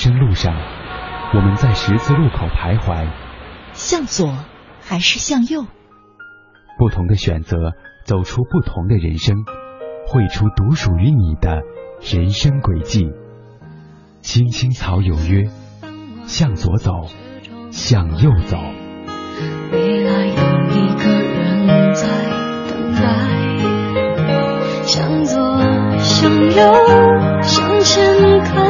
人生路上，我们在十字路口徘徊，向左还是向右？不同的选择，走出不同的人生，绘出独属于你的人生轨迹。青青草有约，向左走，向右走。未来有一个人在等待，向左，向右，向前看。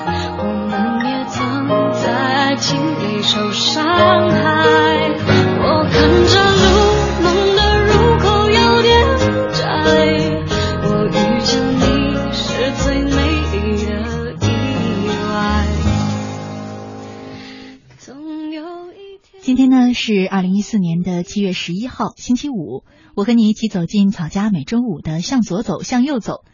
我们也曾在爱情里受伤害，我看着路，梦的入口有点窄。我遇见你是最美丽的意外。总有一天，今天呢是二零一四年的七月十一号，星期五。我和你一起走进草家每周五的向左走，向右走。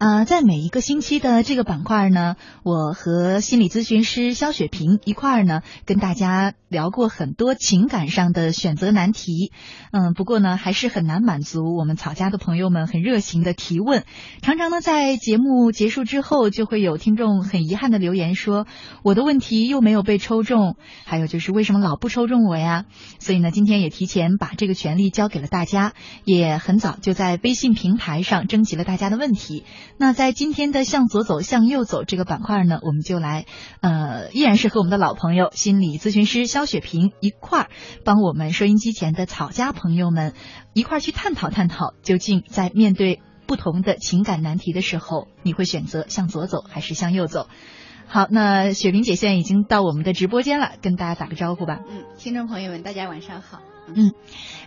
啊，在每一个星期的这个板块呢，我和心理咨询师肖雪萍一块儿呢，跟大家聊过很多情感上的选择难题。嗯，不过呢，还是很难满足我们草家的朋友们很热情的提问。常常呢，在节目结束之后，就会有听众很遗憾的留言说，我的问题又没有被抽中，还有就是为什么老不抽中我呀？所以呢，今天也提前把这个权利交给了大家，也很早就在微信平台上征集了大家的问题。那在今天的向左走向右走这个板块呢，我们就来，呃，依然是和我们的老朋友心理咨询师肖雪萍一块儿，帮我们收音机前的草家朋友们一块儿去探讨探讨，究竟在面对不同的情感难题的时候，你会选择向左走还是向右走？好，那雪萍姐现在已经到我们的直播间了，跟大家打个招呼吧。嗯，听众朋友们，大家晚上好。嗯，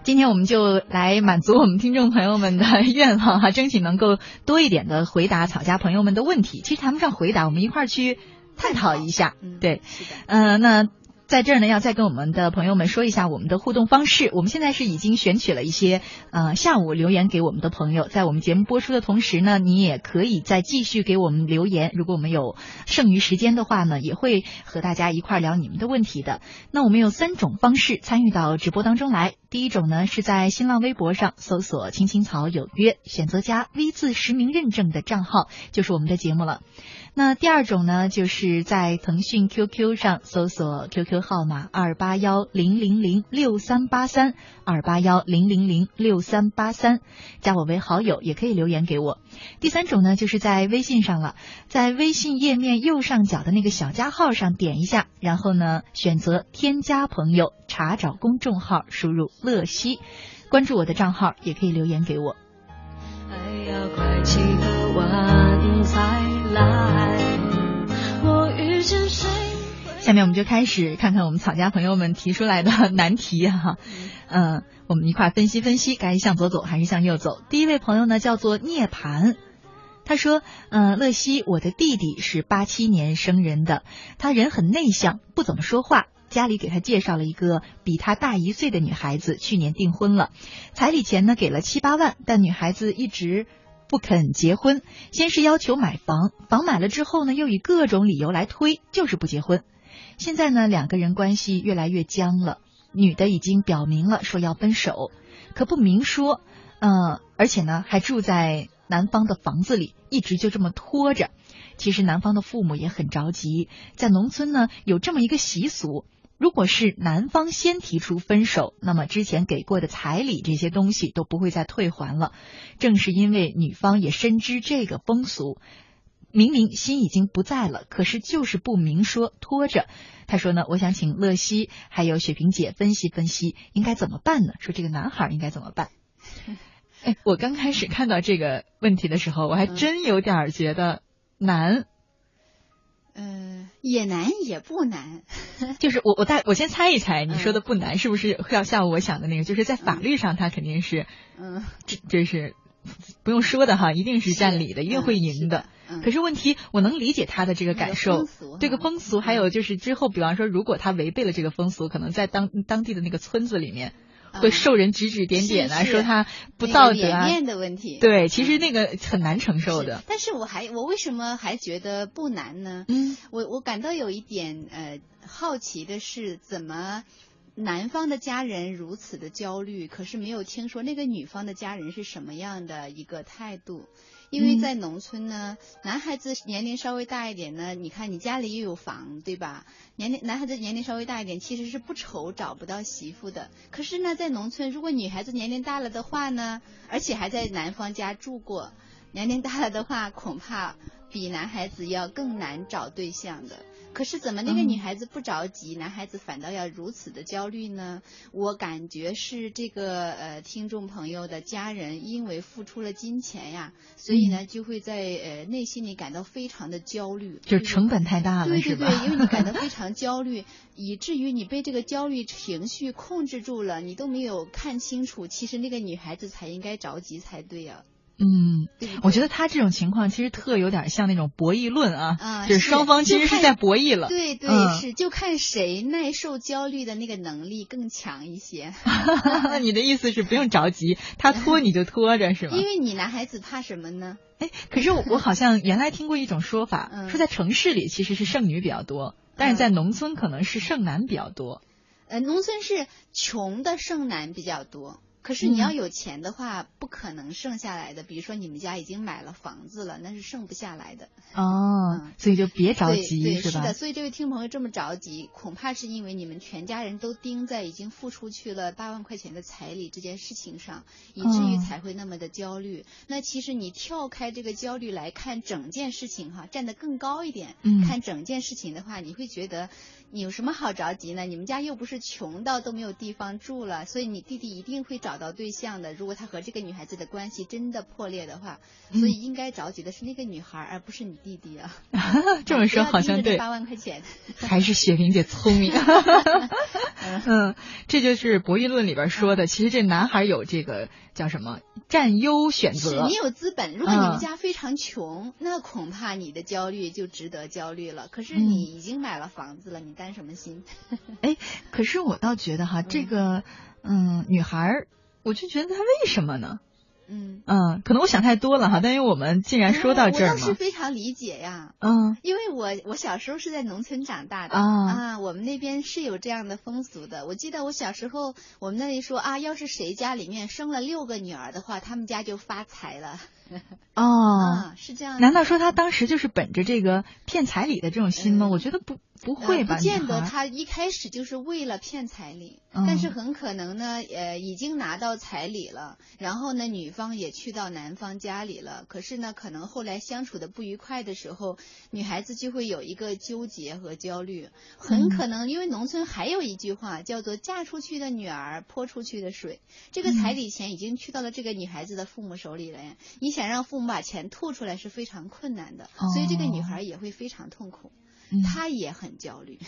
今天我们就来满足我们听众朋友们的 愿望哈，争取能够多一点的回答草家朋友们的问题。其实谈不上回答，我们一块儿去探讨一下。对，嗯，那。在这儿呢，要再跟我们的朋友们说一下我们的互动方式。我们现在是已经选取了一些呃下午留言给我们的朋友，在我们节目播出的同时呢，你也可以再继续给我们留言。如果我们有剩余时间的话呢，也会和大家一块聊你们的问题的。那我们有三种方式参与到直播当中来。第一种呢，是在新浪微博上搜索“青青草有约”，选择加 V 字实名认证的账号，就是我们的节目了。那第二种呢，就是在腾讯 QQ 上搜索 QQ 号码二八幺零零零六三八三二八幺零零零六三八三，加我为好友，也可以留言给我。第三种呢，就是在微信上了，在微信页面右上角的那个小加号上点一下，然后呢选择添加朋友，查找公众号，输入乐西，关注我的账号，也可以留言给我。还要快几个晚才来，下面我们就开始看看我们草家朋友们提出来的 难题哈，嗯，我们一块分析分析，该向左走还是向右走。第一位朋友呢叫做涅槃，他说，嗯，乐西，我的弟弟是八七年生人的，他人很内向，不怎么说话。家里给他介绍了一个比他大一岁的女孩子，去年订婚了，彩礼钱呢给了七八万，但女孩子一直不肯结婚。先是要求买房，房买了之后呢，又以各种理由来推，就是不结婚。现在呢，两个人关系越来越僵了，女的已经表明了说要分手，可不明说，嗯，而且呢还住在男方的房子里，一直就这么拖着。其实男方的父母也很着急，在农村呢有这么一个习俗，如果是男方先提出分手，那么之前给过的彩礼这些东西都不会再退还了。正是因为女方也深知这个风俗，明明心已经不在了，可是就是不明说，拖着。他说呢，我想请乐西还有雪萍姐分析分析应该怎么办呢？说这个男孩应该怎么办？哎，我刚开始看到这个问题的时候，我还真有点觉得。难，嗯，也难也不难，就是我我大我先猜一猜，你说的不难是不是要像我想的那个？就是在法律上他肯定是，嗯，这这是不用说的哈，一定是占理的，一定会赢的。可是问题，我能理解他的这个感受，这个风俗，还有就是之后，比方说，如果他违背了这个风俗，可能在当当地的那个村子里面。会受人指指点点啊，说他不道德啊，面的问题。对，其实那个很难承受的。但是我还，我为什么还觉得不难呢？嗯，我我感到有一点呃好奇的是，怎么男方的家人如此的焦虑，可是没有听说那个女方的家人是什么样的一个态度？因为在农村呢，男孩子年龄稍微大一点呢，你看你家里又有房，对吧？年龄男孩子年龄稍微大一点，其实是不愁找不到媳妇的。可是呢，在农村，如果女孩子年龄大了的话呢，而且还在男方家住过，年龄大了的话，恐怕比男孩子要更难找对象的。可是怎么那个女孩子不着急，男孩子反倒要如此的焦虑呢？我感觉是这个呃听众朋友的家人因为付出了金钱呀，所以呢就会在呃内心里感到非常的焦虑，就是成本太大了，对对对，因为你感到非 常焦虑，以至于你被这个焦虑情绪控制住了，你都没有看清楚，其实那个女孩子才应该着急才对呀。嗯，我觉得他这种情况其实特有点像那种博弈论啊，就是双方其实是在博弈了。对对是，就看谁耐受焦虑的那个能力更强一些。你的意思是不用着急，他拖你就拖着是吗？因为你男孩子怕什么呢？哎，可是我 我好像原来听过一种说法，说在城市里其实是剩女比较多，但是在农村可能是剩男比较多。呃，农村是穷的剩男比较多。可是你要有钱的话，不可能剩下来的。比如说你们家已经买了房子了，那是剩不下来的。哦，所以就别着急，是吧？是的，所以这位听众朋友这么着急，恐怕是因为你们全家人都盯在已经付出去了八万块钱的彩礼这件事情上，以至于才会那么的焦虑。那其实你跳开这个焦虑来看整件事情哈，站得更高一点，看整件事情的话，你会觉得。你有什么好着急呢？你们家又不是穷到都没有地方住了，所以你弟弟一定会找到对象的。如果他和这个女孩子的关系真的破裂的话，所以应该着急的是那个女孩，而不是你弟弟啊。这么说好像对。八万块钱。还是雪萍姐聪明。嗯，这就是博弈论里边说的。其实这男孩有这个叫什么占优选择。是你有资本，如果你们家非常穷，那恐怕你的焦虑就值得焦虑了。可是你已经买了。房子了，你担什么心？哎，可是我倒觉得哈，这个嗯，女孩儿，我就觉得她为什么呢？嗯嗯，可能我想太多了哈。但因为我们既然说到这儿嘛，我倒是非常理解呀。嗯，因为我我小时候是在农村长大的啊，我们那边是有这样的风俗的。我记得我小时候，我们那里说啊，要是谁家里面生了六个女儿的话，他们家就发财了。哦，是这样。难道说他当时就是本着这个骗彩礼的这种心吗？我觉得不不会吧。不见得他一开始就是为了骗彩礼，但是很可能呢，呃，已经拿到彩礼了，然后呢，女方也去到男方家里了。可是呢，可能后来相处的不愉快的时候，女孩子就会有一个纠结和焦虑。很可能因为农村还有一句话叫做“嫁出去的女儿泼出去的水”，这个彩礼钱已经去到了这个女孩子的父母手里了呀。你想。想让父母把钱吐出来是非常困难的，所以这个女孩也会非常痛苦，她也很焦虑。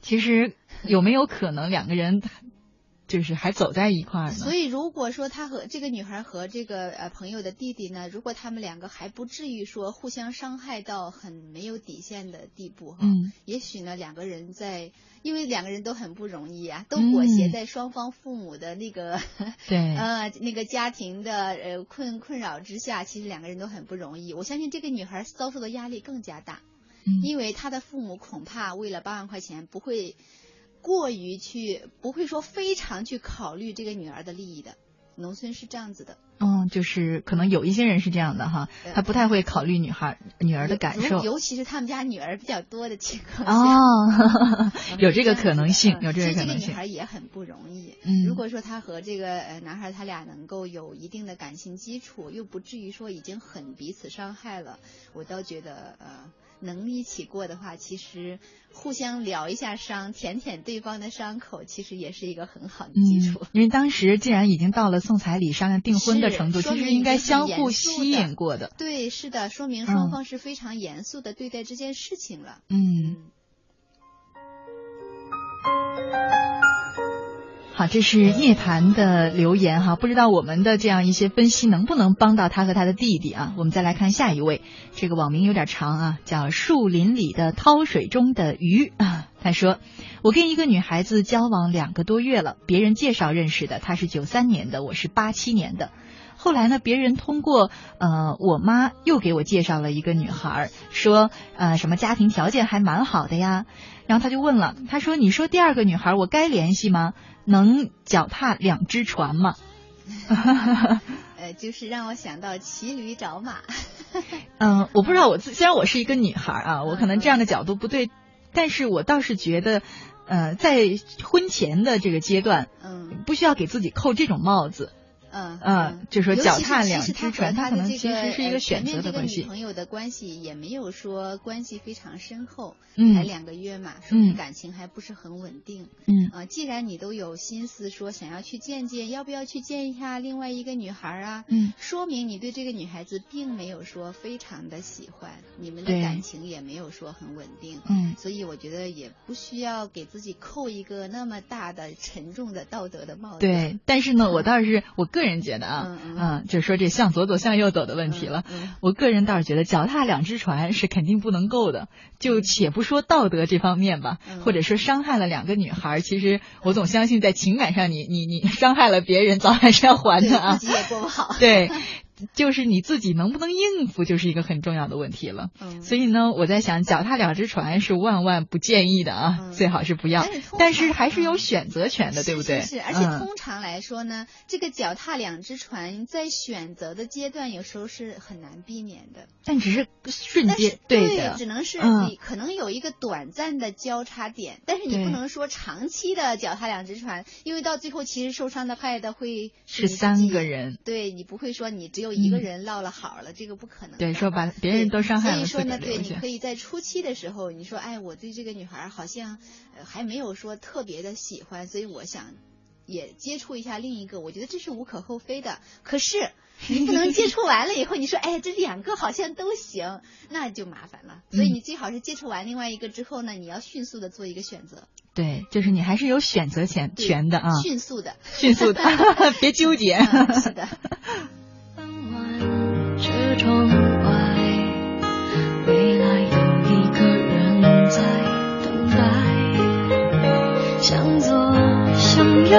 其实有没有可能两个人 就是还走在一块儿呢。所以如果说他和这个女孩和这个呃朋友的弟弟呢，如果他们两个还不至于说互相伤害到很没有底线的地步哈，嗯，也许呢两个人在，因为两个人都很不容易啊，都裹挟在双方父母的那个 对 呃那个家庭的呃困困扰之下，其实两个人都很不容易。我相信这个女孩遭受的压力更加大。因为他的父母恐怕为了八万块钱不会过于去，不会说非常去考虑这个女儿的利益的。农村是这样子的。嗯，就是可能有一些人是这样的哈，他不太会考虑女孩女儿的感受，尤其是他们家女儿比较多的情况下。哦，有这个可能性，有这个可能性。这个女孩也很不容易。嗯。如果说他和这个呃男孩他俩能够有一定的感情基础，又不至于说已经很彼此伤害了，我倒觉得呃。能一起过的话，其实互相疗一下伤，舔舔对方的伤口，其实也是一个很好的基础。因为当时既然已经到了送彩礼、商量订婚的程度，其实应该相互吸引过的。对，是的，说明双方是非常严肃的对待这件事情了。嗯。好，这是涅槃的留言哈，不知道我们的这样一些分析能不能帮到他和他的弟弟啊？我们再来看下一位，这个网名有点长啊，叫树林里的涛水中的鱼啊。他说，我跟一个女孩子交往两个多月了，别人介绍认识的，她是九三年的，我是八七年的。后来呢，别人通过呃我妈又给我介绍了一个女孩，说呃什么家庭条件还蛮好的呀。然后他就问了，他说：“你说第二个女孩我该联系吗？能脚踏两只船吗？” 呃，就是让我想到骑驴找马。嗯，我不知道我自，虽然我是一个女孩啊，我可能这样的角度不对，但是我倒是觉得，呃，在婚前的这个阶段，嗯，不需要给自己扣这种帽子。嗯嗯，就说脚踏两只船，他可能其实是一个选择的关系。女朋友的关系也没有说关系非常深厚，嗯，才两个月嘛，说明感情还不是很稳定。嗯啊，既然你都有心思说想要去见见，要不要去见一下另外一个女孩啊？嗯，说明你对这个女孩子并没有说非常的喜欢，你们的感情也没有说很稳定。嗯，所以我觉得也不需要给自己扣一个那么大的沉重的道德的帽子。对，但是呢，我倒是我个人觉得啊。嗯，就是说这向左走向右走的问题了。我个人倒是觉得脚踏两只船是肯定不能够的。就且不说道德这方面吧，或者说伤害了两个女孩，其实我总相信在情感上，你你你伤害了别人，早晚是要还的啊。自己也过不好。对。就是你自己能不能应付，就是一个很重要的问题了。嗯，所以呢，我在想，脚踏两只船是万万不建议的啊，最好是不要。但是还是有选择权的，对不对？是，而且通常来说呢，这个脚踏两只船在选择的阶段，有时候是很难避免的。但只是瞬间，对的，只能是你可能有一个短暂的交叉点，但是你不能说长期的脚踏两只船，因为到最后其实受伤的害的会是三个人。对你不会说你只有。一个人落了好了，这个不可能。对，说把别人都伤害了。所以说呢，对，你可以在初期的时候，你说，哎，我对这个女孩好像还没有说特别的喜欢，所以我想也接触一下另一个，我觉得这是无可厚非的。可是 你不能接触完了以后，你说，哎，这两个好像都行，那就麻烦了。所以你最好是接触完另外一个之后呢，你要迅速的做一个选择。对，就是你还是有选择权权的啊。迅速的，迅速的，别纠结。是的。晚车窗外，未来有一个人在等待，向左，向右，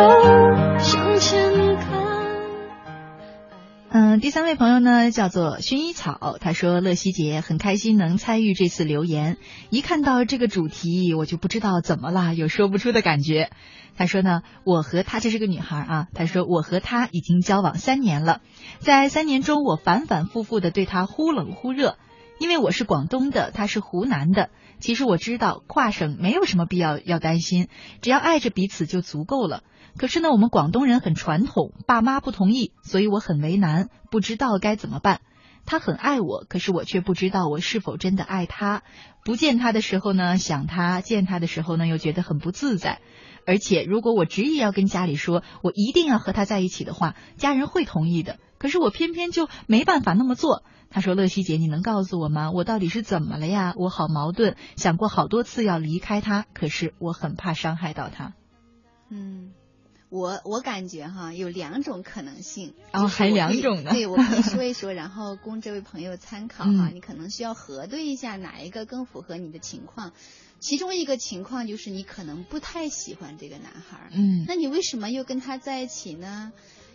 第三位朋友呢，叫做薰衣草，他说：“乐西姐很开心能参与这次留言，一看到这个主题，我就不知道怎么了，有说不出的感觉。”他说呢，我和他这是个女孩啊。他说我和他已经交往三年了，在三年中我反反复复的对他忽冷忽热，因为我是广东的，他是湖南的。其实我知道跨省没有什么必要要担心，只要爱着彼此就足够了。可是呢，我们广东人很传统，爸妈不同意，所以我很为难，不知道该怎么办。他很爱我，可是我却不知道我是否真的爱他。不见他的时候呢，想他；见他的时候呢，又觉得很不自在。而且，如果我执意要跟家里说，我一定要和他在一起的话，家人会同意的。可是我偏偏就没办法那么做。他说：“乐西姐，你能告诉我吗？我到底是怎么了呀？我好矛盾，想过好多次要离开他，可是我很怕伤害到他。”嗯。我我感觉哈有两种可能性，然哦，还两种呢。对，我可以说一 说，然后供这位朋友参考哈。你可能需要核对一下哪一个更符合你的情况。其中一个情况就是你可能不太喜欢这个男孩，嗯，那你为什么又跟他在一起呢？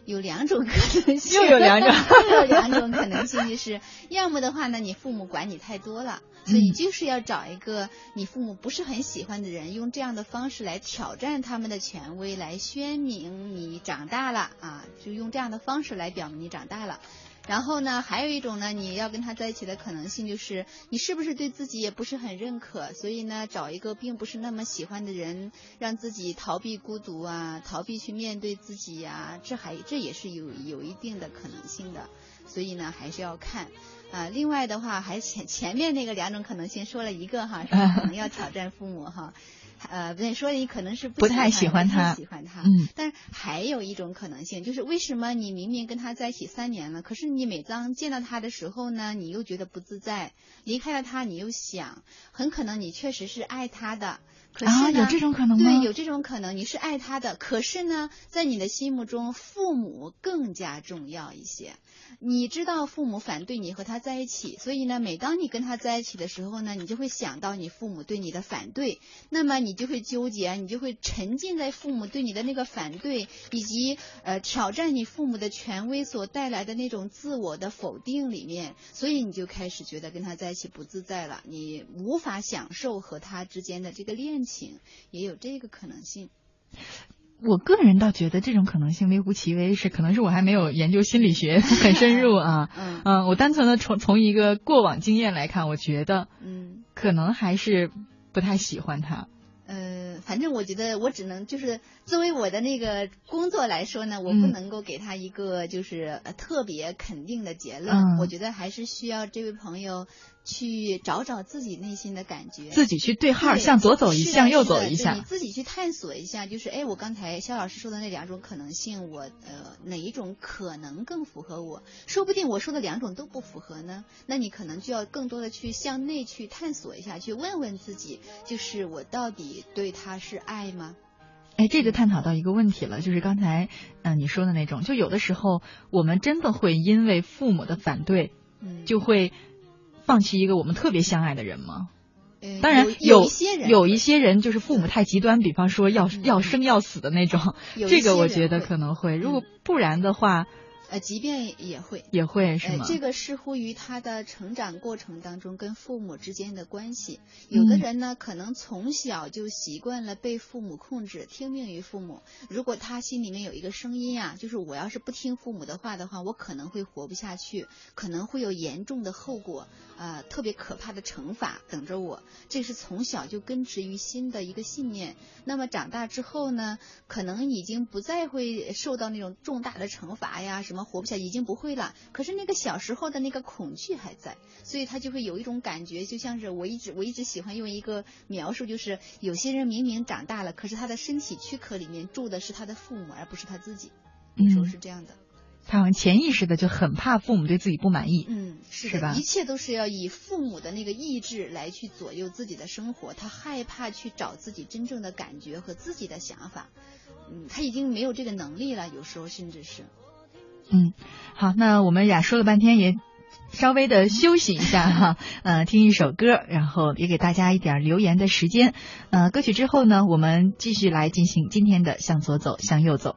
有两种可能性，又有两种，又有两种可能性，就是要么的话呢，你父母管你太多了，所以就是要找一个你父母不是很喜欢的人，用这样的方式来挑战他们的权威，来宣明你长大了啊，就用这样的方式来表明你长大了。然后呢，还有一种呢，你要跟他在一起的可能性就是，你是不是对自己也不是很认可，所以呢，找一个并不是那么喜欢的人，让自己逃避孤独啊，逃避去面对自己呀，这还这也是有有一定的可能性的，所以呢，还是要看啊。另外的话，还前前面那个两种可能性说了一个哈，说 可能要挑战父母哈。呃，不对，说你可能是不太喜欢他，喜欢他。嗯，但还有一种可能性，就是为什么你明明跟他在一起三年了，可是你每当见到他的时候呢，你又觉得不自在，离开了他，你又想，很可能你确实是爱他的。啊，有这种可能吗？对，有这种可能，你是爱他的，可是呢，在你的心目中，父母更加重要一些。你知道父母反对你和他在一起，所以呢，每当你跟他在一起的时候呢，你就会想到你父母对你的反对，那么你就会纠结，你就会沉浸在父母对你的那个反对以及呃挑战你父母的权威所带来的那种自我的否定里面，所以你就开始觉得跟他在一起不自在了，你无法享受和他之间的这个恋情，也有这个可能性。我个人倒觉得这种可能性微乎其微，是可能是我还没有研究心理学很深入啊。嗯嗯，我单纯的从从一个过往经验来看，我觉得嗯，可能还是不太喜欢他。呃，反正我觉得我只能就是作为我的那个工作来说呢，我不能够给他一个就是特别肯定的结论。我觉得还是需要这位朋友。去找找自己内心的感觉，自己去对号，向左走一，向右走一下，你自己去探索一下。就是，哎，我刚才肖老师说的那两种可能性，我呃哪一种可能更符合我？说不定我说的两种都不符合呢。那你可能就要更多的去向内去探索一下，去问问自己，就是我到底对他是爱吗？哎，这就探讨到一个问题了，就是刚才嗯你说的那种，就有的时候我们真的会因为父母的反对，嗯，就会。放弃一个我们特别相爱的人吗？当然有一些人，有一些人就是父母太极端，比方说要要生要死的那种，这个我觉得可能会。如果不然的话。呃，即便也会，也会是吗？这个视乎于他的成长过程当中跟父母之间的关系。有的人呢，可能从小就习惯了被父母控制，听命于父母。如果他心里面有一个声音啊，就是我要是不听父母的话的话，我可能会活不下去，可能会有严重的后果，啊，特别可怕的惩罚等着我。这是从小就根植于心的一个信念。那么长大之后呢，可能已经不再会受到那种重大的惩罚呀，什么。活不下已经不会了，可是那个小时候的那个恐惧还在，所以他就会有一种感觉，就像是我一直我一直喜欢用一个描述，就是有些人明明长大了，可是他的身体躯壳里面住的是他的父母，而不是他自己。嗯，说是这样的，他好像潜意识的就很怕父母对自己不满意。嗯，是是吧？一切都是要以父母的那个意志来去左右自己的生活，他害怕去找自己真正的感觉和自己的想法。嗯，他已经没有这个能力了，有时候甚至是。嗯，好，那我们俩说了半天，也稍微的休息一下哈，呃，听一首歌，然后也给大家一点留言的时间。呃，歌曲之后呢，我们继续来进行今天的向左走，向右走。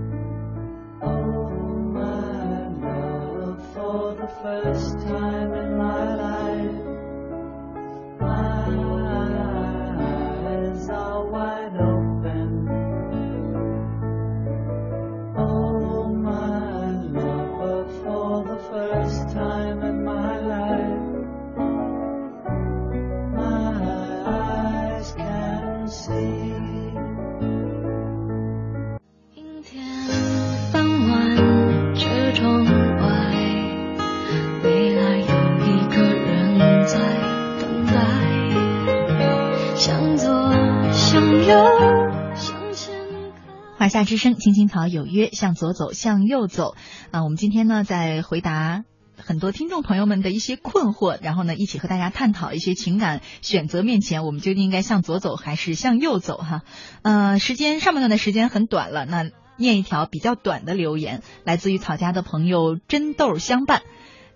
之声，青青草有约，向左走，向右走。啊，我们今天呢，在回答很多听众朋友们的一些困惑，然后呢，一起和大家探讨一些情感选择面前，我们究竟应该向左走还是向右走？哈，呃，时间上半段的时间很短了，那念一条比较短的留言，来自于草家的朋友真豆相伴。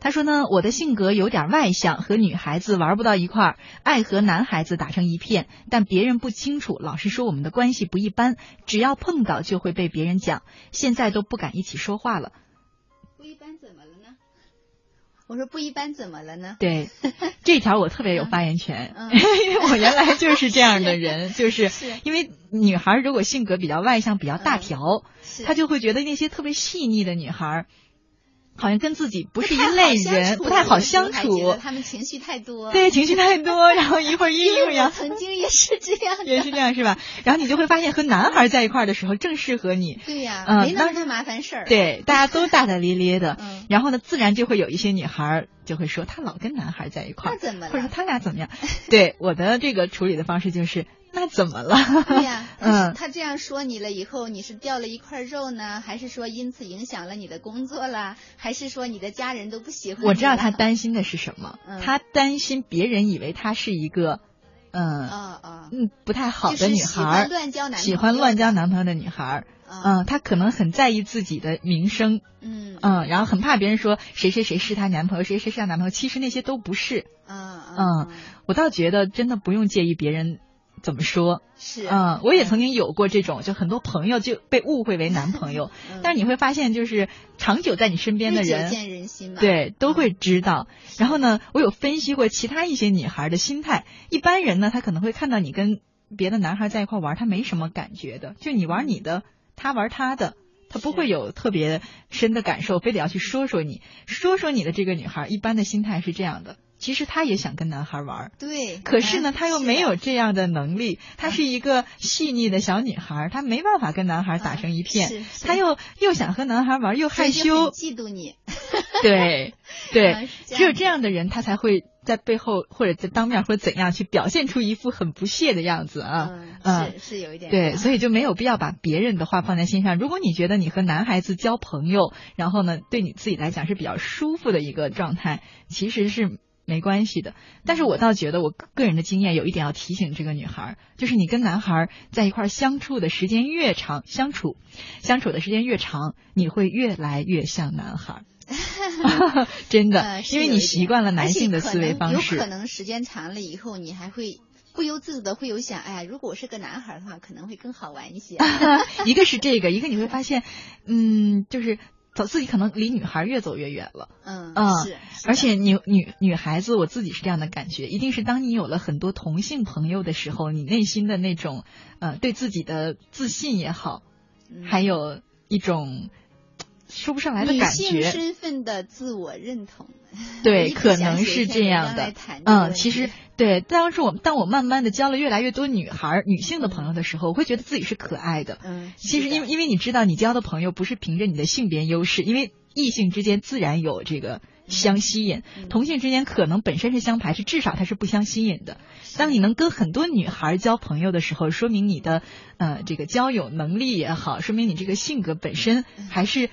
他说呢，我的性格有点外向，和女孩子玩不到一块儿，爱和男孩子打成一片，但别人不清楚，老是说我们的关系不一般，只要碰到就会被别人讲，现在都不敢一起说话了。不一般怎么了呢？我说不一般怎么了呢？对，这条我特别有发言权，因为我原来就是这样的人，就是因为女孩如果性格比较外向、比较大条，她就会觉得那些特别细腻的女孩。好像跟自己不是一类人，不太好相处。他们情绪太多，对，情绪太多，然后一会儿阴郁呀。曾经也是这样，也是这样，是吧？然后你就会发现，和男孩在一块儿的时候正适合你。对呀，嗯，没那么多麻烦事儿。对，大家都大大咧咧的，然后呢，自然就会有一些女孩就会说，她老跟男孩在一块儿，或者说他俩怎么样？对，我的这个处理的方式就是。那怎么了？对呀，嗯，他这样说你了以后，你是掉了一块肉呢，还是说因此影响了你的工作啦？还是说你的家人都不喜欢？我知道他担心的是什么，他担心别人以为他是一个，嗯，嗯，不太好的女孩，喜欢乱交男，喜欢乱交男朋友的女孩，嗯，他可能很在意自己的名声，嗯嗯，然后很怕别人说谁谁谁是他男朋友，谁谁是他男朋友，其实那些都不是，嗯嗯，我倒觉得真的不用介意别人。怎么说？是。嗯，我也曾经有过这种，就很多朋友就被误会为男朋友，但是你会发现，就是长久在你身边的人，见人心嘛，对，都会知道。然后呢，我有分析过其他一些女孩的心态，一般人呢，他可能会看到你跟别的男孩在一块玩，他没什么感觉的，就你玩你的，他玩他的，他不会有特别深的感受，非得要去说说你，说说你的这个女孩，一般的心态是这样的。其实她也想跟男孩玩，对，可是呢，她又没有这样的能力。她是一个细腻的小女孩，她没办法跟男孩打成一片。她又又想和男孩玩，又害羞，嫉妒你。对对，只有这样的人，他才会在背后或者在当面或者怎样去表现出一副很不屑的样子啊。嗯，是是有一点。对，所以就没有必要把别人的话放在心上。如果你觉得你和男孩子交朋友，然后呢，对你自己来讲是比较舒服的一个状态，其实是。没关系的，但是我倒觉得我个人的经验有一点要提醒这个女孩，就是你跟男孩在一块相处的时间越长，相处相处的时间越长，你会越来越像男孩，真的，因为你习惯了男性的思维方式。有可能时间长了以后，你还会不由自主的会有想，哎呀，如果我是个男孩的话，可能会更好玩一些。一个是这个，一个你会发现，嗯，就是。走自己可能离女孩越走越远了，嗯嗯，是，而且女女女孩子，我自己是这样的感觉，一定是当你有了很多同性朋友的时候，你内心的那种呃对自己的自信也好，还有一种说不上来的感觉，身份的自我认同，对，可能是这样的，嗯，其实。对，当时我当我慢慢的交了越来越多女孩女性的朋友的时候，我会觉得自己是可爱的。嗯，其实因为因为你知道，你交的朋友不是凭着你的性别优势，因为异性之间自然有这个相吸引，同性之间可能本身是相排斥，至少它是不相吸引的。当你能跟很多女孩交朋友的时候，说明你的呃这个交友能力也好，说明你这个性格本身还是。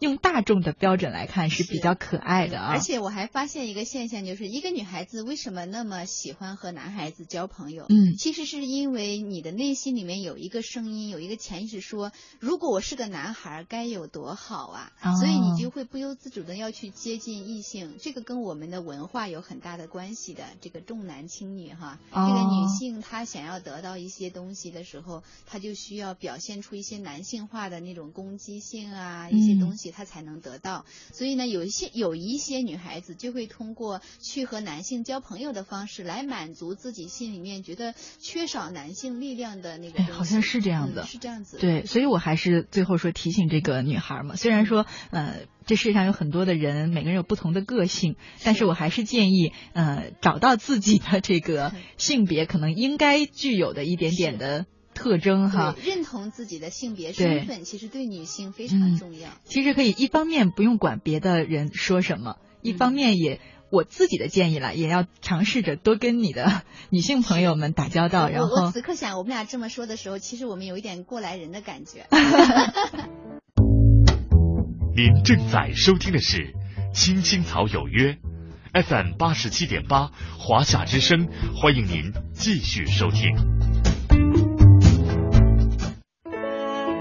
用大众的标准来看是比较可爱的啊，而且我还发现一个现象，就是一个女孩子为什么那么喜欢和男孩子交朋友？嗯，其实是因为你的内心里面有一个声音，有一个潜意识说，如果我是个男孩，该有多好啊！所以你就会不由自主的要去接近异性，这个跟我们的文化有很大的关系的。这个重男轻女哈，这个女性她想要得到一些东西的时候，她就需要表现出一些男性化的那种攻击性啊，一些东西。她才能得到，所以呢，有一些有一些女孩子就会通过去和男性交朋友的方式来满足自己心里面觉得缺少男性力量的那个。哎，好像是这样的，是这样子。对，所以我还是最后说提醒这个女孩嘛，虽然说呃，这世界上有很多的人，每个人有不同的个性，但是我还是建议呃，找到自己的这个性别可能应该具有的一点点的。特征哈，认同自己的性别身份，其实对女性非常重要。其实可以一方面不用管别的人说什么，一方面也我自己的建议了，也要尝试着多跟你的女性朋友们打交道。然后我此刻想，我们俩这么说的时候，其实我们有一点过来人的感觉。您正在收听的是《青青草有约》FM 八十七点八，华夏之声，欢迎您继续收听。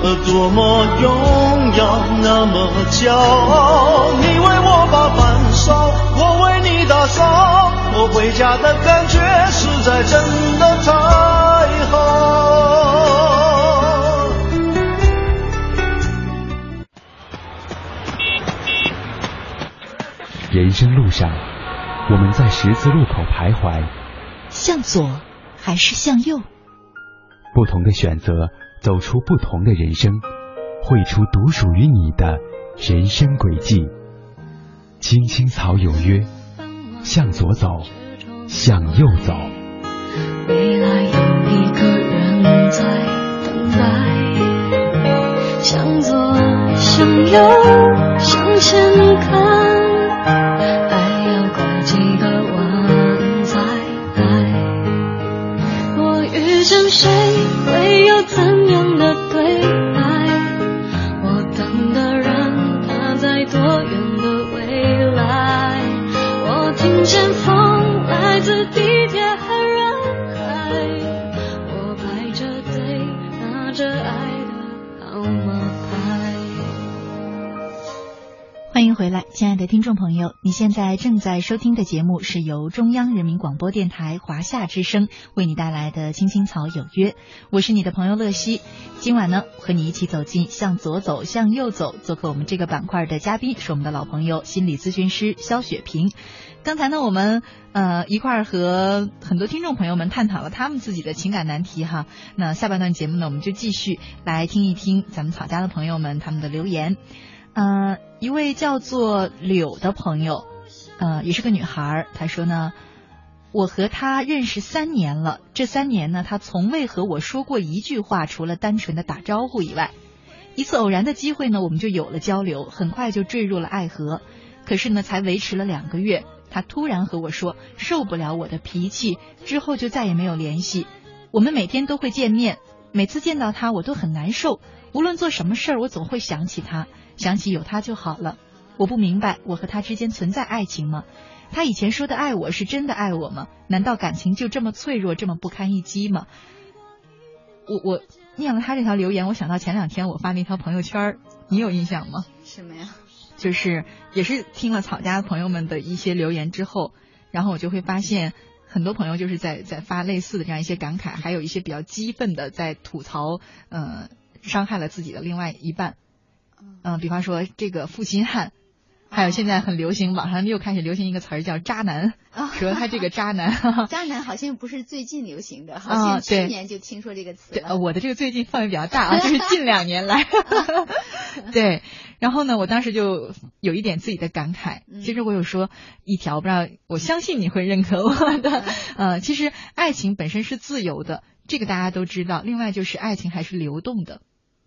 多么荣耀，那么骄傲，你为我把饭烧，我为你打扫。我回家的感觉实在真的太好。人生路上，我们在十字路口徘徊，向左还是向右？不同的选择，走出不同的人生，绘出独属于你的人生轨迹。青青草有约。向左走，向右走。未来有一个人在等待，向左，向右，向前看。还要过几个晚再来。我遇见谁，来，亲爱的听众朋友，你现在正在收听的节目是由中央人民广播电台华夏之声为你带来的《青青草有约》，我是你的朋友乐西。今晚呢，和你一起走进向左走，向右走。做客我们这个板块的嘉宾是我们的老朋友心理咨询师肖雪萍。刚才呢，我们呃一块儿和很多听众朋友们探讨了他们自己的情感难题哈。那下半段节目呢，我们就继续来听一听咱们草家的朋友们他们的留言。呃，一位叫做柳的朋友，呃，也是个女孩。她说呢，我和她认识三年了，这三年呢，她从未和我说过一句话，除了单纯的打招呼以外。一次偶然的机会呢，我们就有了交流，很快就坠入了爱河。可是呢，才维持了两个月，她突然和我说受不了我的脾气，之后就再也没有联系。我们每天都会见面，每次见到她我都很难受，无论做什么事儿，我总会想起他。想起有他就好了，我不明白我和他之间存在爱情吗？他以前说的爱我是真的爱我吗？难道感情就这么脆弱，这么不堪一击吗？我我念了他这条留言，我想到前两天我发那条朋友圈，你有印象吗？什么呀？就是也是听了草家朋友们的一些留言之后，然后我就会发现很多朋友就是在在发类似的这样一些感慨，还有一些比较激愤的在吐槽，嗯，伤害了自己的另外一半。嗯，比方说这个负心汉，还有现在很流行，网上又开始流行一个词儿叫渣男，说他这个渣男。渣男好像不是最近流行的，好像去年就听说这个词了。我的这个最近范围比较大啊，就是近两年来。对，然后呢，我当时就有一点自己的感慨。其实我有说一条，不知道我相信你会认可我的。呃，其实爱情本身是自由的，这个大家都知道。另外就是爱情还是流动的。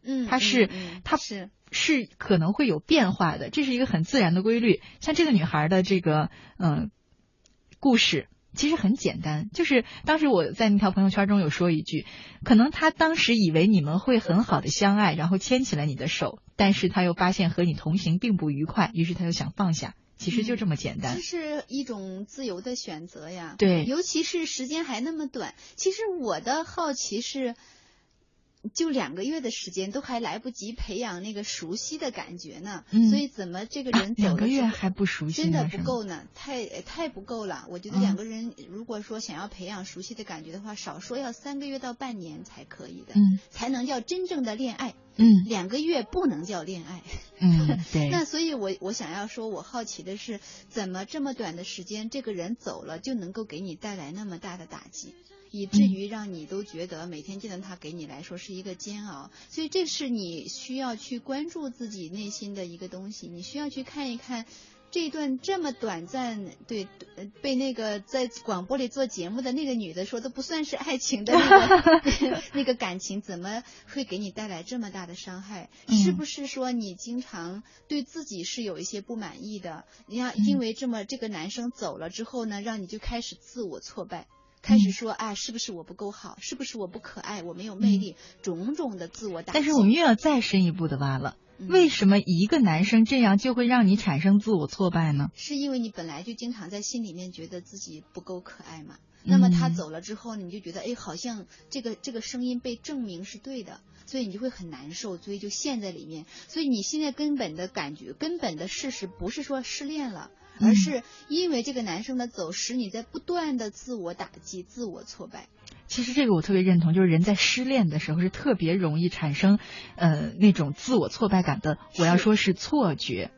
嗯，它是，它是是可能会有变化的，这是一个很自然的规律。像这个女孩的这个嗯故事，其实很简单，就是当时我在那条朋友圈中有说一句，可能他当时以为你们会很好的相爱，然后牵起了你的手，但是他又发现和你同行并不愉快，于是他又想放下。其实就这么简单，这是一种自由的选择呀。对，尤其是时间还那么短。其实我的好奇是。就两个月的时间，都还来不及培养那个熟悉的感觉呢。嗯，所以怎么这个人走两个月还不熟悉，真的不够呢，太太不够了。我觉得两个人如果说想要培养熟悉的感觉的话，少说要三个月到半年才可以的，嗯，才能叫真正的恋爱。嗯，两个月不能叫恋爱。嗯，对。那所以，我我想要说，我好奇的是，怎么这么短的时间，这个人走了就能够给你带来那么大的打击？以至于让你都觉得每天见到他给你来说是一个煎熬，所以这是你需要去关注自己内心的一个东西。你需要去看一看这段这么短暂，对，被那个在广播里做节目的那个女的说都不算是爱情的那个 那个感情，怎么会给你带来这么大的伤害？是不是说你经常对自己是有一些不满意的？你要因为这么这个男生走了之后呢，让你就开始自我挫败？开始说啊，是不是我不够好？是不是我不可爱？我没有魅力？种种的自我打击。但是我们又要再深一步的挖了，为什么一个男生这样就会让你产生自我挫败呢？是因为你本来就经常在心里面觉得自己不够可爱嘛。那么他走了之后，你就觉得哎，好像这个这个声音被证明是对的，所以你就会很难受，所以就陷在里面。所以你现在根本的感觉、根本的事实不是说失恋了。而是因为这个男生的走，使你在不断的自我打击、自我挫败。其实这个我特别认同，就是人在失恋的时候是特别容易产生呃那种自我挫败感的。我要说是错觉，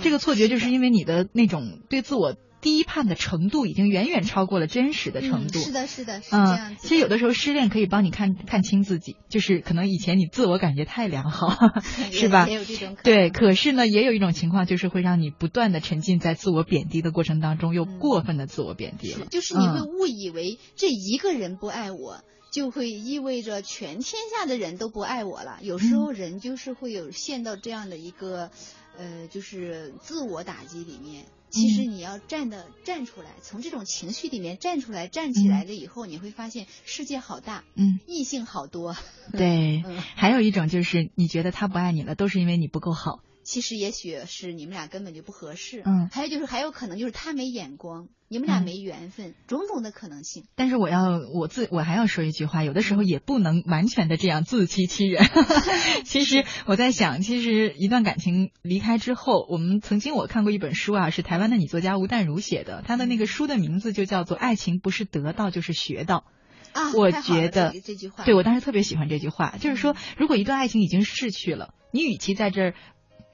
这个错觉就是因为你的那种对自我。低判的程度已经远远超过了真实的程度。是的，是的，是这样子。其实有的时候失恋可以帮你看看清自己，就是可能以前你自我感觉太良好，是吧？也有这种。对，可是呢，也有一种情况，就是会让你不断的沉浸在自我贬低的过程当中，又过分的自我贬低了。就是你会误以为这一个人不爱我，就会意味着全天下的人都不爱我了。有时候人就是会有陷到这样的一个，呃，就是自我打击里面。其实你要站的站出来，从这种情绪里面站出来，站起来了以后，你会发现世界好大，嗯，异性好多。对，还有一种就是你觉得他不爱你了，都是因为你不够好。其实也许是你们俩根本就不合适。嗯，还有就是还有可能就是他没眼光，你们俩没缘分，种种的可能性。但是我要我自我还要说一句话，有的时候也不能完全的这样自欺欺人。其实我在想，其实一段感情离开之后，我们曾经我看过一本书啊，是台湾的女作家吴淡如写的，她的那个书的名字就叫做《爱情不是得到就是学到》。啊，我觉得这句话，对我当时特别喜欢这句话，就是说，如果一段爱情已经逝去了，你与其在这儿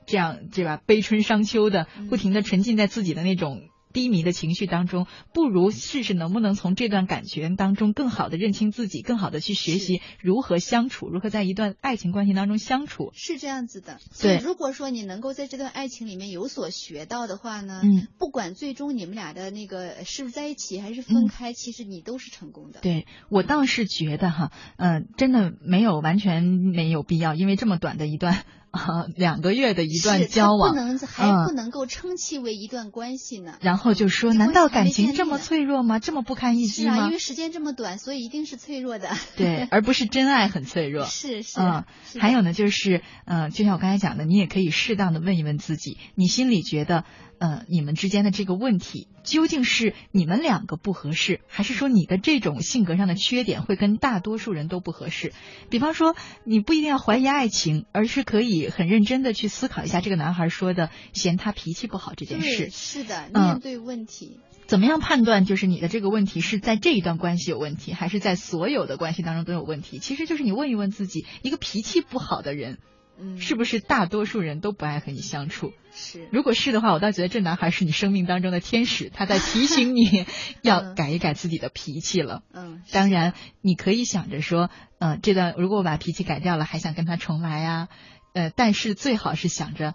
这样对吧，悲春伤秋的，不停的沉浸在自己的那种。低迷的情绪当中，不如试试能不能从这段感情当中更好的认清自己，更好的去学习如何相处，如何在一段爱情关系当中相处。是这样子的。对，如果说你能够在这段爱情里面有所学到的话呢，嗯，不管最终你们俩的那个是不是在一起还是分开，其实你都是成功的。对我倒是觉得哈，嗯，真的没有完全没有必要，因为这么短的一段。啊，两个月的一段交往，不能还不能够称其为一段关系呢。然后就说，难道感情这么脆弱吗？这么不堪一击吗？因为时间这么短，所以一定是脆弱的。对，而不是真爱很脆弱。是是。嗯，还有呢，就是嗯，就像我刚才讲的，你也可以适当的问一问自己，你心里觉得。呃，你们之间的这个问题究竟是你们两个不合适，还是说你的这种性格上的缺点会跟大多数人都不合适？比方说，你不一定要怀疑爱情，而是可以很认真的去思考一下这个男孩说的嫌他脾气不好这件事。是的，面对问题，怎么样判断就是你的这个问题是在这一段关系有问题，还是在所有的关系当中都有问题？其实就是你问一问自己，一个脾气不好的人。嗯，是不是大多数人都不爱和你相处？是，如果是的话，我倒觉得这男孩是你生命当中的天使，他在提醒你 要改一改自己的脾气了。嗯，当然，你可以想着说，嗯，这段如果我把脾气改掉了，还想跟他重来啊？呃，但是最好是想着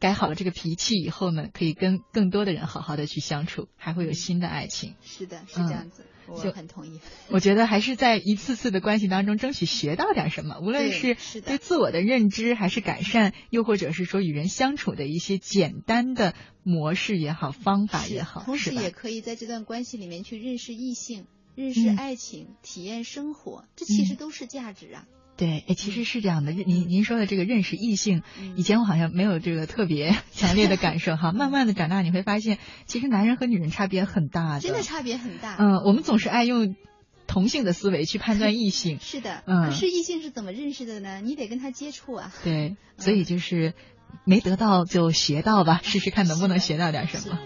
改好了这个脾气以后呢，可以跟更多的人好好的去相处，还会有新的爱情。是的，是这样子。我很同意。我觉得还是在一次次的关系当中争取学到点什么，无论是对自我的认知，还是改善，又或者是说与人相处的一些简单的模式也好，方法也好，同时也可以在这段关系里面去认识异性、认识爱情、体验生活，这其实都是价值啊。对，哎，其实是这样的。您您说的这个认识异性，以前我好像没有这个特别 强烈的感受哈。慢慢的长大，你会发现，其实男人和女人差别很大的，真的差别很大。嗯，我们总是爱用同性的思维去判断异性。是的，嗯，可是异性是怎么认识的呢？你得跟他接触啊。对，所以就是没得到就学到吧，试试看能不能学到点什么。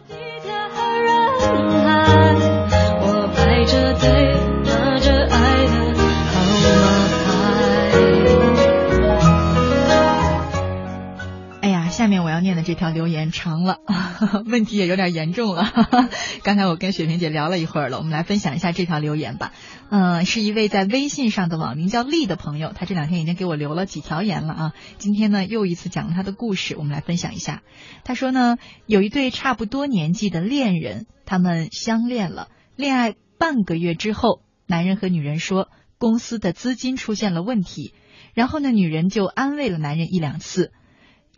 下面我要念的这条留言长了，问题也有点严重了。刚才我跟雪萍姐聊了一会儿了，我们来分享一下这条留言吧。嗯，是一位在微信上的网名叫丽的朋友，他这两天已经给我留了几条言了啊。今天呢，又一次讲了他的故事，我们来分享一下。他说呢，有一对差不多年纪的恋人，他们相恋了，恋爱半个月之后，男人和女人说公司的资金出现了问题，然后呢，女人就安慰了男人一两次。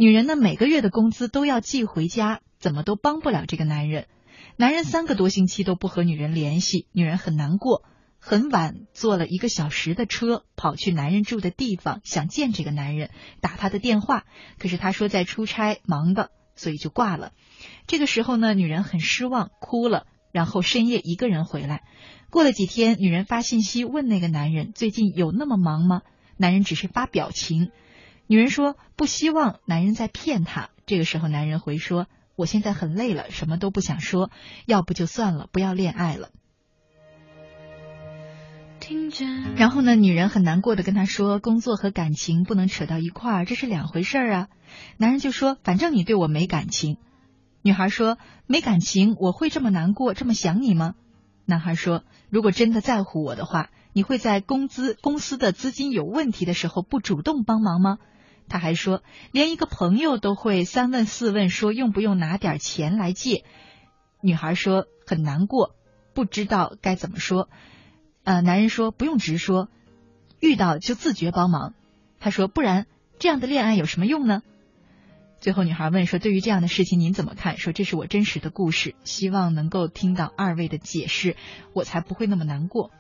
女人呢，每个月的工资都要寄回家，怎么都帮不了这个男人。男人三个多星期都不和女人联系，女人很难过。很晚坐了一个小时的车，跑去男人住的地方，想见这个男人，打他的电话，可是他说在出差，忙的，所以就挂了。这个时候呢，女人很失望，哭了，然后深夜一个人回来。过了几天，女人发信息问那个男人最近有那么忙吗？男人只是发表情。女人说不希望男人在骗她。这个时候，男人回说：“我现在很累了，什么都不想说，要不就算了，不要恋爱了。”然后呢，女人很难过的跟他说：“工作和感情不能扯到一块儿，这是两回事儿啊。”男人就说：“反正你对我没感情。”女孩说：“没感情，我会这么难过，这么想你吗？”男孩说：“如果真的在乎我的话，你会在工资公司的资金有问题的时候不主动帮忙吗？”他还说，连一个朋友都会三问四问，说用不用拿点钱来借。女孩说很难过，不知道该怎么说。呃，男人说不用直说，遇到就自觉帮忙。他说不然这样的恋爱有什么用呢？最后女孩问说，对于这样的事情您怎么看？说这是我真实的故事，希望能够听到二位的解释，我才不会那么难过。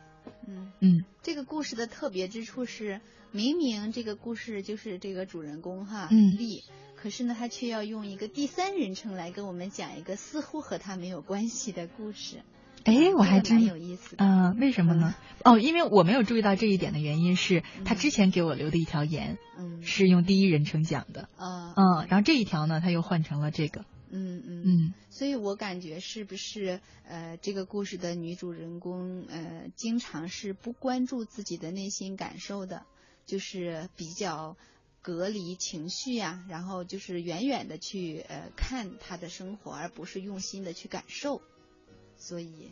嗯嗯，这个故事的特别之处是，明明这个故事就是这个主人公哈，嗯，丽，可是呢，他却要用一个第三人称来跟我们讲一个似乎和他没有关系的故事。哎，我还真有意思。嗯，为什么呢？哦，因为我没有注意到这一点的原因是他之前给我留的一条言，嗯，是用第一人称讲的。嗯，嗯，然后这一条呢，他又换成了这个。嗯嗯。嗯，所以我感觉是不是呃，这个故事的女主人公呃，经常是不关注自己的内心感受的，就是比较隔离情绪呀，然后就是远远的去呃看她的生活，而不是用心的去感受，所以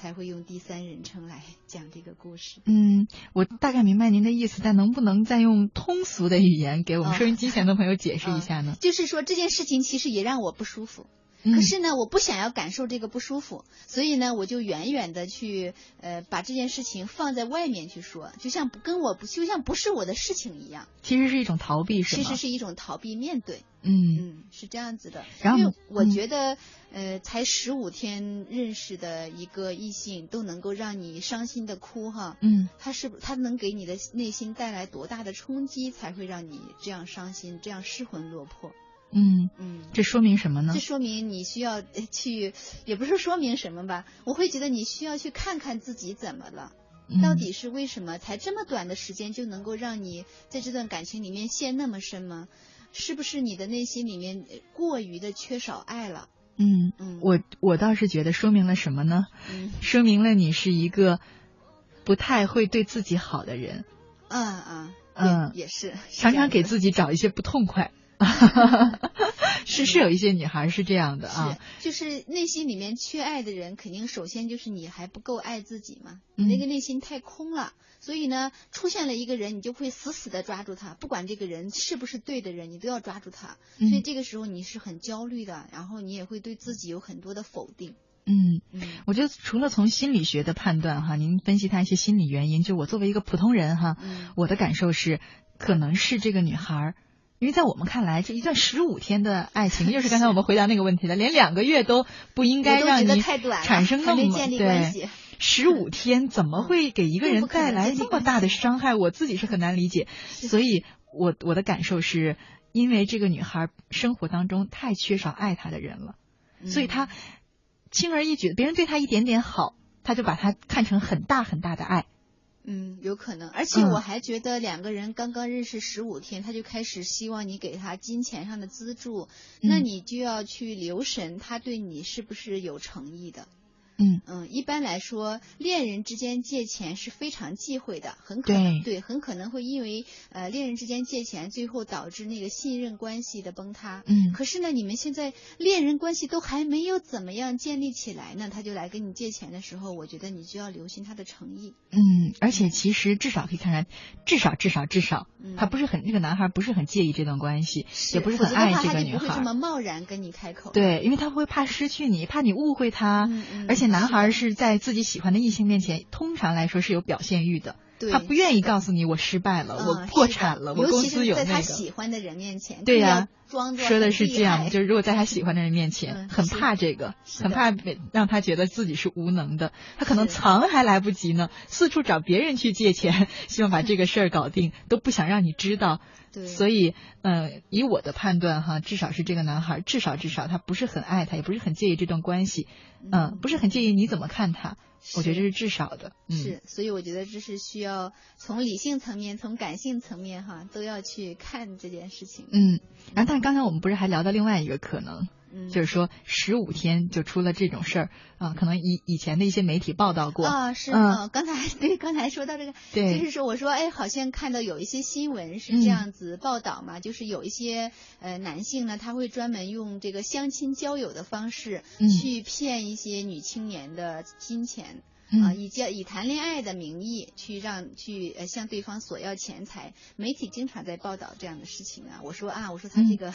才会用第三人称来讲这个故事。嗯，我大概明白您的意思，但能不能再用通俗的语言给我们收音机前的朋友解释一下呢？就是说这件事情其实也让我不舒服。嗯可是呢，我不想要感受这个不舒服，所以呢，我就远远的去呃把这件事情放在外面去说，就像不跟我不就像不是我的事情一样。其实是一种逃避，是吗？其实是一种逃避面对。嗯嗯，是这样子的。然后我觉得，呃，才十五天认识的一个异性都能够让你伤心的哭哈。嗯。他是他能给你的内心带来多大的冲击，才会让你这样伤心，这样失魂落魄？嗯嗯，这说明什么呢？这说明你需要去，也不是说明什么吧。我会觉得你需要去看看自己怎么了，嗯、到底是为什么才这么短的时间就能够让你在这段感情里面陷那么深吗？是不是你的内心里面过于的缺少爱了？嗯嗯，我我倒是觉得说明了什么呢？嗯，说明了你是一个不太会对自己好的人。嗯嗯，嗯，也是，常常给自己找一些不痛快。是是有一些女孩是这样的啊，就是内心里面缺爱的人，肯定首先就是你还不够爱自己嘛，你、那个内心太空了，所以呢，出现了一个人，你就会死死的抓住他，不管这个人是不是对的人，你都要抓住他。嗯、所以这个时候你是很焦虑的，然后你也会对自己有很多的否定。嗯嗯，我觉得除了从心理学的判断哈，您分析他一些心理原因，就我作为一个普通人哈，嗯、我的感受是，可能是这个女孩。因为在我们看来，这一段十五天的爱情，又是刚才我们回答那个问题的，连两个月都不应该让你产生那么对十五 天，怎么会给一个人带来这么大的伤害？我自己是很难理解。所以我我的感受是，因为这个女孩生活当中太缺少爱她的人了，嗯、所以她轻而易举，别人对她一点点好，她就把它看成很大很大的爱。嗯，有可能，而且我还觉得两个人刚刚认识十五天，他就开始希望你给他金钱上的资助，嗯、那你就要去留神他对你是不是有诚意的。嗯嗯，一般来说，恋人之间借钱是非常忌讳的，很可能对对，很可能会因为呃恋人之间借钱，最后导致那个信任关系的崩塌。嗯，可是呢，你们现在恋人关系都还没有怎么样建立起来呢，他就来跟你借钱的时候，我觉得你就要留心他的诚意。嗯，而且其实至少可以看看，至少至少至少，嗯、他不是很那个男孩不是很介意这段关系，也不是很爱这个女孩。他就不会这么贸然跟你开口。对，因为他会怕失去你，怕你误会他，嗯嗯、而且。男孩是在自己喜欢的异性面前，通常来说是有表现欲的。他不愿意告诉你我失败了，嗯、我破产了，我公司有那个。在他喜欢的人面前，对呀、啊，装作说的是这样，就是如果在他喜欢的人面前，嗯、很怕这个，很怕让他觉得自己是无能的。他可能藏还来不及呢，四处找别人去借钱，希望把这个事儿搞定，都不想让你知道。对，所以，呃，以我的判断哈，至少是这个男孩，至少至少他不是很爱他，也不是很介意这段关系，嗯、呃，不是很介意你怎么看他。我觉得这是至少的，嗯、是，所以我觉得这是需要从理性层面、从感性层面哈，都要去看这件事情。嗯，然后但是刚才我们不是还聊到另外一个可能，嗯，就是说十五天就出了这种事儿啊，可能以以前的一些媒体报道过。啊，是嗯、啊，刚才对刚才说到这个，对，就是说我说哎，好像看到有一些新闻是这样子报道嘛，嗯、就是有一些呃男性呢，他会专门用这个相亲交友的方式嗯。去骗一些女青年的金钱。嗯、啊，以交以谈恋爱的名义去让去呃向对方索要钱财，媒体经常在报道这样的事情啊。我说啊，我说他这个、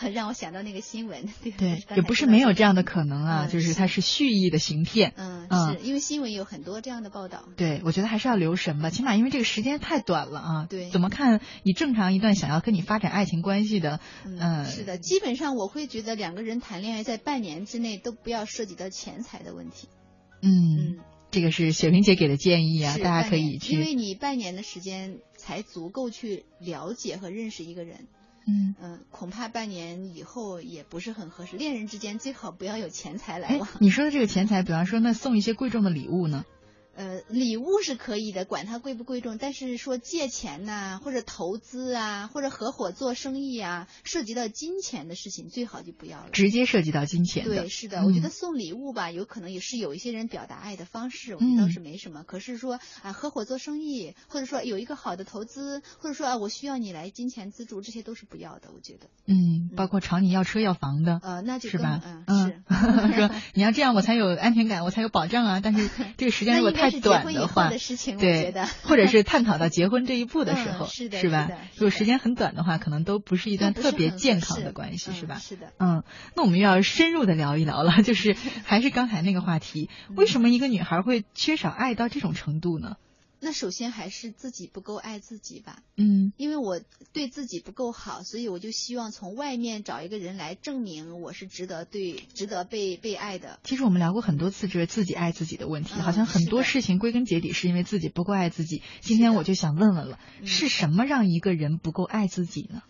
嗯、让我想到那个新闻，对对，也不是没有这样的可能啊，嗯、就是他是蓄意的行骗。嗯，嗯是因为新闻有很多这样的报道。对，我觉得还是要留神吧，起码因为这个时间太短了啊。对，怎么看你正常一段想要跟你发展爱情关系的，嗯，呃、是的，基本上我会觉得两个人谈恋爱在半年之内都不要涉及到钱财的问题。嗯。这个是雪萍姐给的建议啊，大家可以去。因为你半年的时间才足够去了解和认识一个人。嗯嗯，恐怕半年以后也不是很合适。恋人之间最好不要有钱财来往。你说的这个钱财，比方说那送一些贵重的礼物呢？呃，礼物是可以的，管它贵不贵重，但是说借钱呐，或者投资啊，或者合伙做生意啊，涉及到金钱的事情，最好就不要了。直接涉及到金钱对，是的，我觉得送礼物吧，有可能也是有一些人表达爱的方式，我觉得倒是没什么。可是说啊，合伙做生意，或者说有一个好的投资，或者说啊，我需要你来金钱资助，这些都是不要的，我觉得。嗯，包括朝你要车要房的，呃，那就是吧？嗯，是说你要这样，我才有安全感，我才有保障啊。但是这个时间 如果太短的话，对，或者是 探讨到结婚这一步的时候，是的，是吧？如果时间很短的话，可能都不是一段特别健康的关系，是吧？是的，嗯，那我们又要深入的聊一聊了，就是还是刚才那个话题，为什么一个女孩会缺少爱到这种程度呢？那首先还是自己不够爱自己吧，嗯，因为我对自己不够好，所以我就希望从外面找一个人来证明我是值得对值得被被爱的。其实我们聊过很多次就是自己爱自己的问题，好像很多事情归根结底是因为自己不够爱自己。今天我就想问问了，是什么让一个人不够爱自己呢？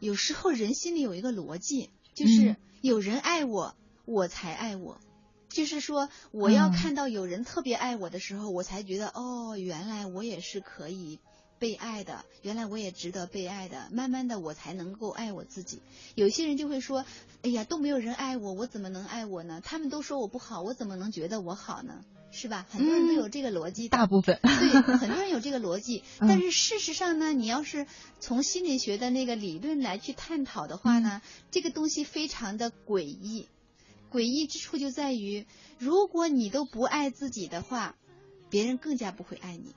有时候人心里有一个逻辑，就是有人爱我，我才爱我。就是说，我要看到有人特别爱我的时候，我才觉得哦，原来我也是可以被爱的，原来我也值得被爱的。慢慢的，我才能够爱我自己。有些人就会说，哎呀，都没有人爱我，我怎么能爱我呢？他们都说我不好，我怎么能觉得我好呢？是吧？很多人都有这个逻辑。大部分对，很多人有这个逻辑。但是事实上呢，你要是从心理学的那个理论来去探讨的话呢，这个东西非常的诡异。诡异之处就在于，如果你都不爱自己的话，别人更加不会爱你。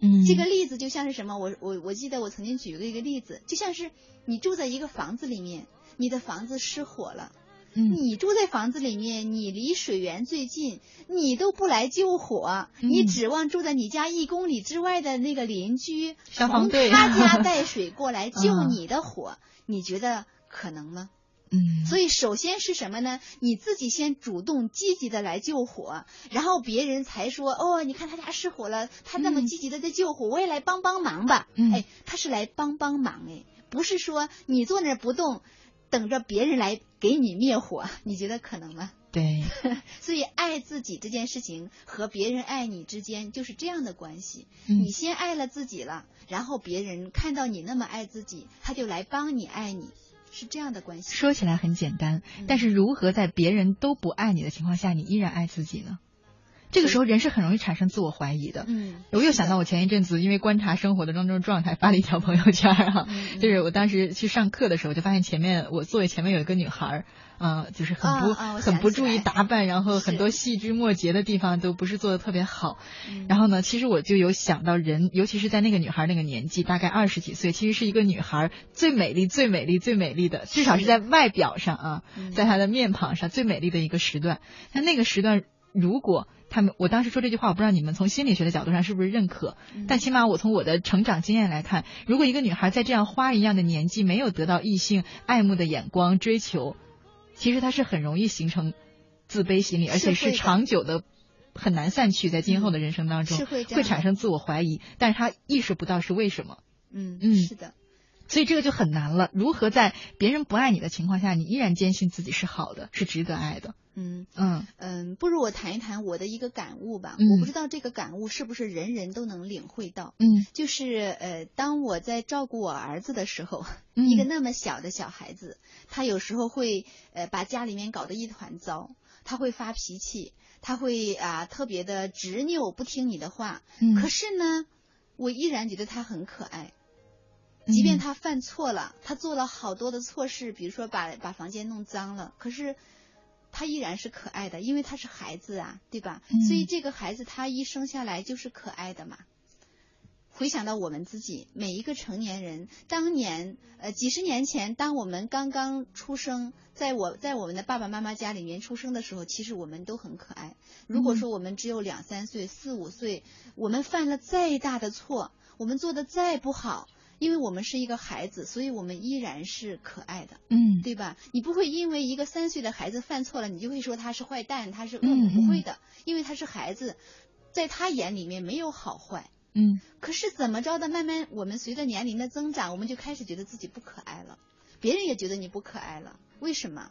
嗯，这个例子就像是什么？我我我记得我曾经举过一个例子，就像是你住在一个房子里面，你的房子失火了，嗯，你住在房子里面，你离水源最近，你都不来救火，你指望住在你家一公里之外的那个邻居消防队他 家带水过来救你的火，你觉得可能吗？嗯，所以首先是什么呢？你自己先主动积极的来救火，然后别人才说哦，你看他家失火了，他那么积极的在救火，我也来帮帮忙吧。嗯哎，他是来帮帮忙，哎，不是说你坐那不动，等着别人来给你灭火，你觉得可能吗？对，所以爱自己这件事情和别人爱你之间就是这样的关系。你先爱了自己了，然后别人看到你那么爱自己，他就来帮你爱你。是这样的关系，说起来很简单，但是如何在别人都不爱你的情况下，你依然爱自己呢？这个时候人是很容易产生自我怀疑的。嗯，我又想到我前一阵子因为观察生活的种种状态，发了一条朋友圈哈，就是我当时去上课的时候，就发现前面我座位前面有一个女孩，啊，就是很不很不注意打扮，然后很多细枝末节的地方都不是做的特别好。然后呢，其实我就有想到人，尤其是在那个女孩那个年纪，大概二十几岁，其实是一个女孩最美丽、最美丽、最美丽的，至少是在外表上啊，在她的面庞上最美丽的一个时段。那那个时段。如果他们，我当时说这句话，我不知道你们从心理学的角度上是不是认可，但起码我从我的成长经验来看，如果一个女孩在这样花一样的年纪没有得到异性爱慕的眼光追求，其实她是很容易形成自卑心理，而且是长久的很难散去，在今后的人生当中会产生自我怀疑，但是她意识不到是为什么。嗯嗯，是的。所以这个就很难了。如何在别人不爱你的情况下，你依然坚信自己是好的，是值得爱的？嗯嗯嗯，不如我谈一谈我的一个感悟吧。我不知道这个感悟是不是人人都能领会到。嗯，就是呃，当我在照顾我儿子的时候，嗯、一个那么小的小孩子，他有时候会呃把家里面搞得一团糟，他会发脾气，他会啊特别的执拗，不听你的话。嗯，可是呢，我依然觉得他很可爱。即便他犯错了，他做了好多的错事，比如说把把房间弄脏了，可是他依然是可爱的，因为他是孩子啊，对吧？所以这个孩子他一生下来就是可爱的嘛。回想到我们自己，每一个成年人，当年呃几十年前，当我们刚刚出生，在我在我们的爸爸妈妈家里面出生的时候，其实我们都很可爱。如果说我们只有两三岁、四五岁，我们犯了再大的错，我们做的再不好。因为我们是一个孩子，所以我们依然是可爱的，嗯，对吧？你不会因为一个三岁的孩子犯错了，你就会说他是坏蛋，他是恶魔，不会的，因为他是孩子，在他眼里面没有好坏。嗯，可是怎么着的？慢慢我们随着年龄的增长，我们就开始觉得自己不可爱了，别人也觉得你不可爱了。为什么？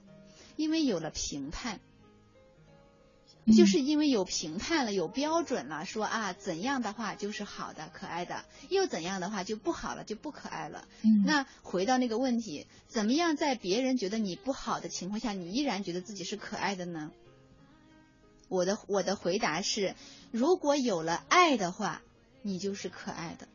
因为有了评判，就是因为有评判了，有标准了，说啊怎样的话就是好的、可爱的，又怎样的话就不好了，就不可爱了。嗯，那回到那个问题，怎么样在别人觉得你不好的情况下，你依然觉得自己是可爱的呢？我的我的回答是，如果有了爱的话。你就是可爱的，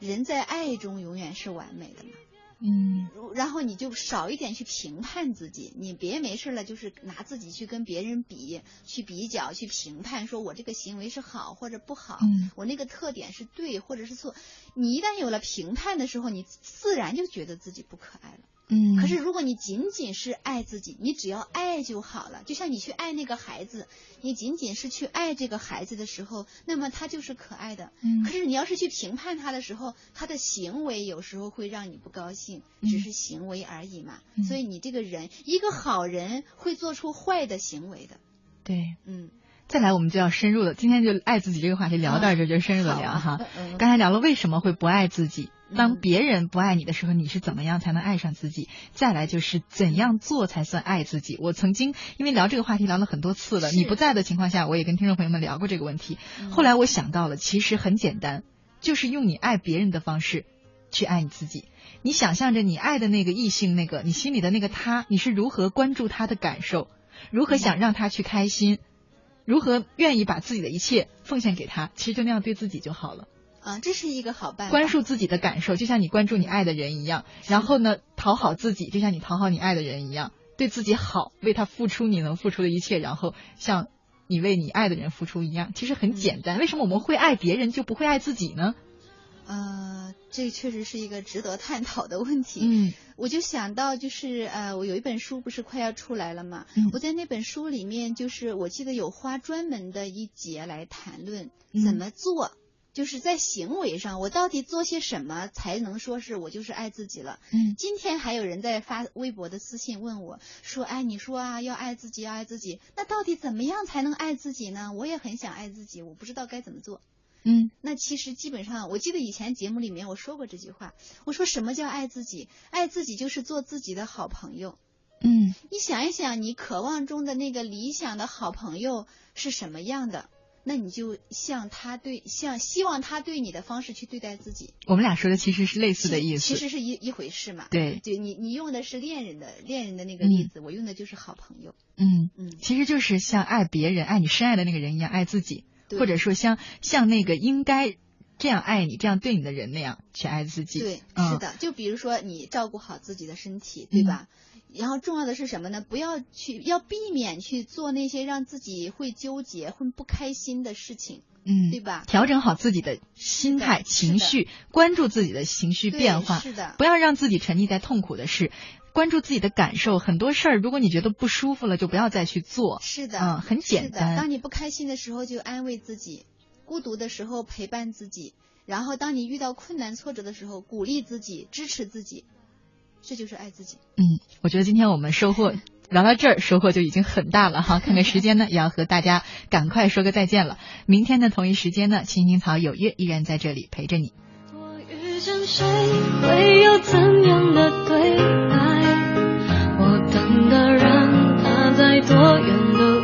人在爱中永远是完美的嘛。嗯，然后你就少一点去评判自己，你别没事了就是拿自己去跟别人比，去比较，去评判，说我这个行为是好或者不好，嗯，我那个特点是对或者是错。你一旦有了评判的时候，你自然就觉得自己不可爱了。嗯，可是如果你仅仅是爱自己，你只要爱就好了。就像你去爱那个孩子，你仅仅是去爱这个孩子的时候，那么他就是可爱的。嗯，可是你要是去评判他的时候，他的行为有时候会让你不高兴，只是行为而已嘛。嗯、所以你这个人，一个好人会做出坏的行为的。对，嗯。再来，我们就要深入的。今天就爱自己这个话题聊到这，就深入的聊哈。嗯、刚才聊了为什么会不爱自己。当别人不爱你的时候，你是怎么样才能爱上自己？再来就是怎样做才算爱自己？我曾经因为聊这个话题聊了很多次了，你不在的情况下，我也跟听众朋友们聊过这个问题。后来我想到了，其实很简单，就是用你爱别人的方式去爱你自己。你想象着你爱的那个异性，那个你心里的那个他，你是如何关注他的感受，如何想让他去开心，如何愿意把自己的一切奉献给他，其实就那样对自己就好了。啊，这是一个好办法。关注自己的感受，就像你关注你爱的人一样。然后呢，讨好自己，就像你讨好你爱的人一样，对自己好，为他付出你能付出的一切，然后像你为你爱的人付出一样。其实很简单。为什么我们会爱别人就不会爱自己呢？呃，这确实是一个值得探讨的问题。嗯，我就想到，就是呃，我有一本书不是快要出来了嘛？嗯，我在那本书里面，就是我记得有花专门的一节来谈论嗯怎么做。就是在行为上，我到底做些什么才能说是我就是爱自己了？嗯，今天还有人在发微博的私信问我说：“哎，你说啊，要爱自己，要爱自己，那到底怎么样才能爱自己呢？我也很想爱自己，我不知道该怎么做。”嗯，那其实基本上，我记得以前节目里面我说过这句话，我说什么叫爱自己？爱自己就是做自己的好朋友。嗯，你想一想，你渴望中的那个理想的好朋友是什么样的？那你就像他对像希望他对你的方式去对待自己。我们俩说的其实是类似的意思，其实是一一回事嘛。对，就你你用的是恋人的恋人的那个例子，嗯、我用的就是好朋友。嗯嗯，其实就是像爱别人、爱你深爱的那个人一样爱自己，或者说像像那个应该这样爱你、这样对你的人那样去爱自己。对，嗯、是的。就比如说你照顾好自己的身体，对吧？嗯然后重要的是什么呢？不要去，要避免去做那些让自己会纠结、会不开心的事情，嗯，对吧？调整好自己的心态、情绪，关注自己的情绪变化，是的，不要让自己沉溺在痛苦的事，关注自己的感受。很多事儿，如果你觉得不舒服了，就不要再去做。是的，嗯，很简单。当你不开心的时候，就安慰自己；孤独的时候陪伴自己；然后当你遇到困难挫折的时候，鼓励自己、支持自己。这就是爱自己。嗯，我觉得今天我们收获聊到这儿，收获就已经很大了哈。看看时间呢，也要和大家赶快说个再见了。明天的同一时间呢，青青草有约依然在这里陪着你。我遇见谁，会有怎样的对的人，他在多远都。